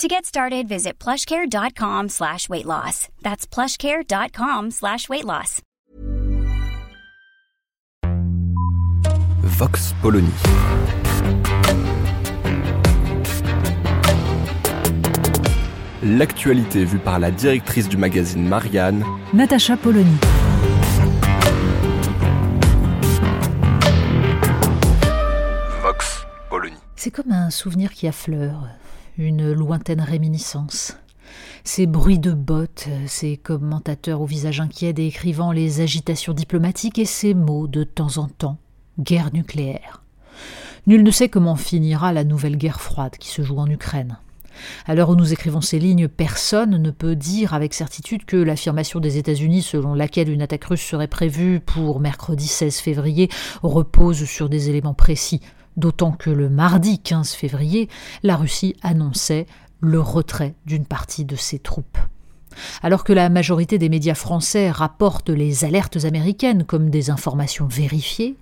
To get started, visit plushcare.com slash weight loss. That's plushcare.com slash weight loss. Vox Polony. L'actualité vue par la directrice du magazine Marianne, Natacha Polony. Vox Polony. C'est comme un souvenir qui affleure, une lointaine réminiscence. Ces bruits de bottes, ces commentateurs au visage inquiet décrivant les agitations diplomatiques et ces mots de temps en temps guerre nucléaire. Nul ne sait comment finira la nouvelle guerre froide qui se joue en Ukraine. À l'heure où nous écrivons ces lignes, personne ne peut dire avec certitude que l'affirmation des États-Unis selon laquelle une attaque russe serait prévue pour mercredi 16 février repose sur des éléments précis, d'autant que le mardi 15 février, la Russie annonçait le retrait d'une partie de ses troupes. Alors que la majorité des médias français rapportent les alertes américaines comme des informations vérifiées,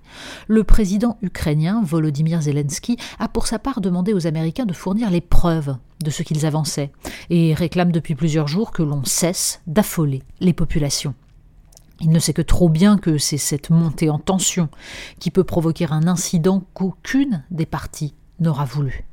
le président ukrainien Volodymyr Zelensky a pour sa part demandé aux Américains de fournir les preuves de ce qu'ils avançaient et réclame depuis plusieurs jours que l'on cesse d'affoler les populations. Il ne sait que trop bien que c'est cette montée en tension qui peut provoquer un incident qu'aucune des parties n'aura voulu.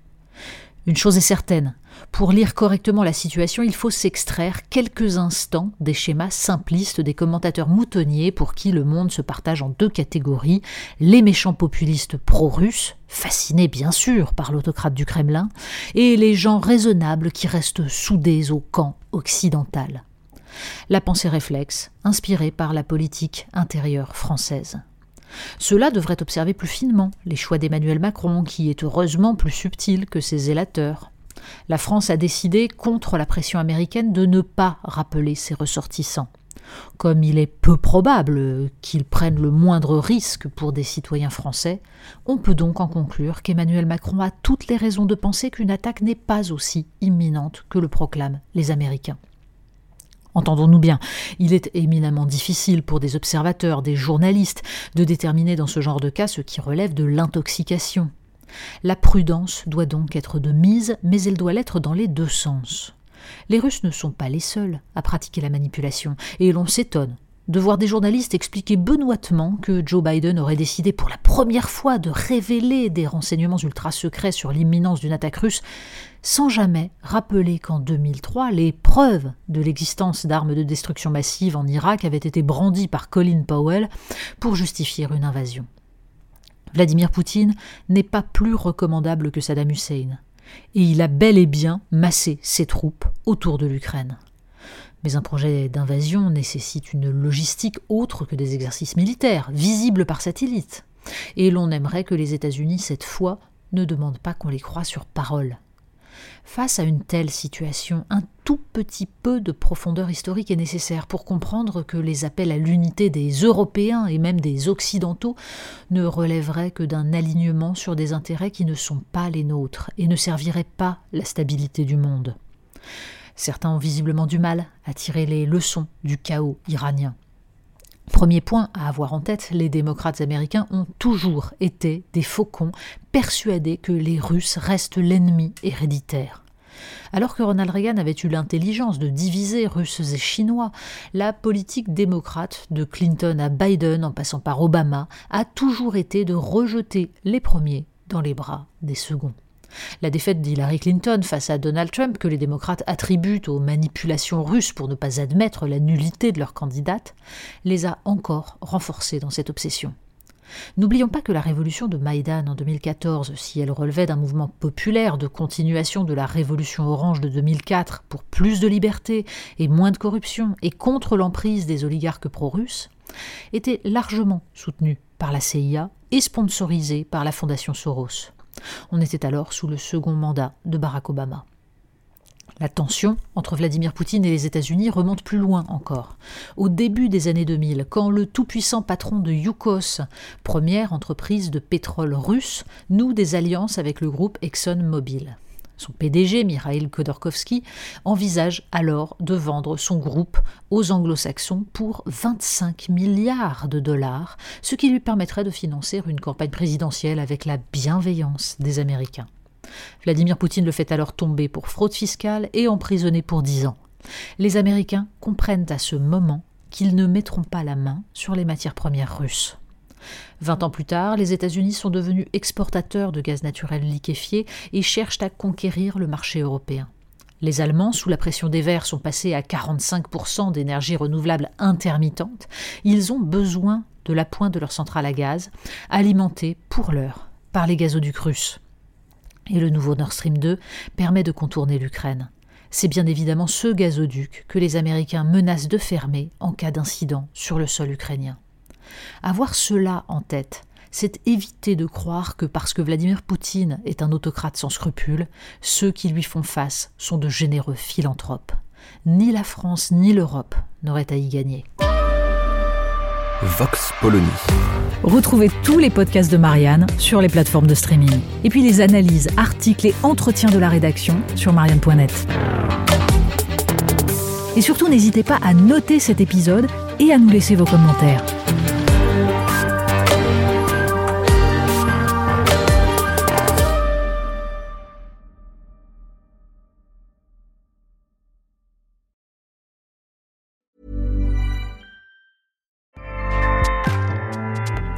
Une chose est certaine, pour lire correctement la situation, il faut s'extraire quelques instants des schémas simplistes des commentateurs moutonniers pour qui le monde se partage en deux catégories, les méchants populistes pro-russes, fascinés bien sûr par l'autocrate du Kremlin, et les gens raisonnables qui restent soudés au camp occidental. La pensée réflexe, inspirée par la politique intérieure française. Cela devrait observer plus finement les choix d'Emmanuel Macron, qui est heureusement plus subtil que ses zélateurs. La France a décidé, contre la pression américaine, de ne pas rappeler ses ressortissants. Comme il est peu probable qu'ils prennent le moindre risque pour des citoyens français, on peut donc en conclure qu'Emmanuel Macron a toutes les raisons de penser qu'une attaque n'est pas aussi imminente que le proclament les Américains. Entendons-nous bien, il est éminemment difficile pour des observateurs, des journalistes, de déterminer dans ce genre de cas ce qui relève de l'intoxication. La prudence doit donc être de mise, mais elle doit l'être dans les deux sens. Les Russes ne sont pas les seuls à pratiquer la manipulation, et l'on s'étonne de voir des journalistes expliquer benoîtement que Joe Biden aurait décidé pour la première fois de révéler des renseignements ultra secrets sur l'imminence d'une attaque russe, sans jamais rappeler qu'en 2003, les preuves de l'existence d'armes de destruction massive en Irak avaient été brandies par Colin Powell pour justifier une invasion. Vladimir Poutine n'est pas plus recommandable que Saddam Hussein, et il a bel et bien massé ses troupes autour de l'Ukraine. Mais un projet d'invasion nécessite une logistique autre que des exercices militaires, visibles par satellite. Et l'on aimerait que les États-Unis, cette fois, ne demandent pas qu'on les croie sur parole. Face à une telle situation, un tout petit peu de profondeur historique est nécessaire pour comprendre que les appels à l'unité des Européens et même des Occidentaux ne relèveraient que d'un alignement sur des intérêts qui ne sont pas les nôtres et ne serviraient pas la stabilité du monde. Certains ont visiblement du mal à tirer les leçons du chaos iranien. Premier point à avoir en tête, les démocrates américains ont toujours été des faucons persuadés que les Russes restent l'ennemi héréditaire. Alors que Ronald Reagan avait eu l'intelligence de diviser Russes et Chinois, la politique démocrate de Clinton à Biden en passant par Obama a toujours été de rejeter les premiers dans les bras des seconds. La défaite d'Hillary Clinton face à Donald Trump, que les démocrates attribuent aux manipulations russes pour ne pas admettre la nullité de leur candidate, les a encore renforcés dans cette obsession. N'oublions pas que la révolution de Maïdan en 2014, si elle relevait d'un mouvement populaire de continuation de la révolution orange de 2004 pour plus de liberté et moins de corruption et contre l'emprise des oligarques pro-russes, était largement soutenue par la CIA et sponsorisée par la Fondation Soros. On était alors sous le second mandat de Barack Obama. La tension entre Vladimir Poutine et les États-Unis remonte plus loin encore. Au début des années 2000, quand le tout-puissant patron de Yukos, première entreprise de pétrole russe, noue des alliances avec le groupe ExxonMobil. Son PDG, Mikhail Khodorkovsky, envisage alors de vendre son groupe aux anglo-saxons pour 25 milliards de dollars, ce qui lui permettrait de financer une campagne présidentielle avec la bienveillance des Américains. Vladimir Poutine le fait alors tomber pour fraude fiscale et emprisonner pour dix ans. Les Américains comprennent à ce moment qu'ils ne mettront pas la main sur les matières premières russes. Vingt ans plus tard, les États-Unis sont devenus exportateurs de gaz naturel liquéfié et cherchent à conquérir le marché européen. Les Allemands, sous la pression des Verts, sont passés à 45% d'énergie renouvelable intermittente. Ils ont besoin de la pointe de leur centrale à gaz, alimentée pour l'heure par les gazoducs russes et le nouveau Nord Stream 2 permet de contourner l'Ukraine. C'est bien évidemment ce gazoduc que les Américains menacent de fermer en cas d'incident sur le sol ukrainien. Avoir cela en tête, c'est éviter de croire que parce que Vladimir Poutine est un autocrate sans scrupules, ceux qui lui font face sont de généreux philanthropes. Ni la France ni l'Europe n'auraient à y gagner. Vox Polony. Retrouvez tous les podcasts de Marianne sur les plateformes de streaming. Et puis les analyses, articles et entretiens de la rédaction sur marianne.net. Et surtout, n'hésitez pas à noter cet épisode et à nous laisser vos commentaires.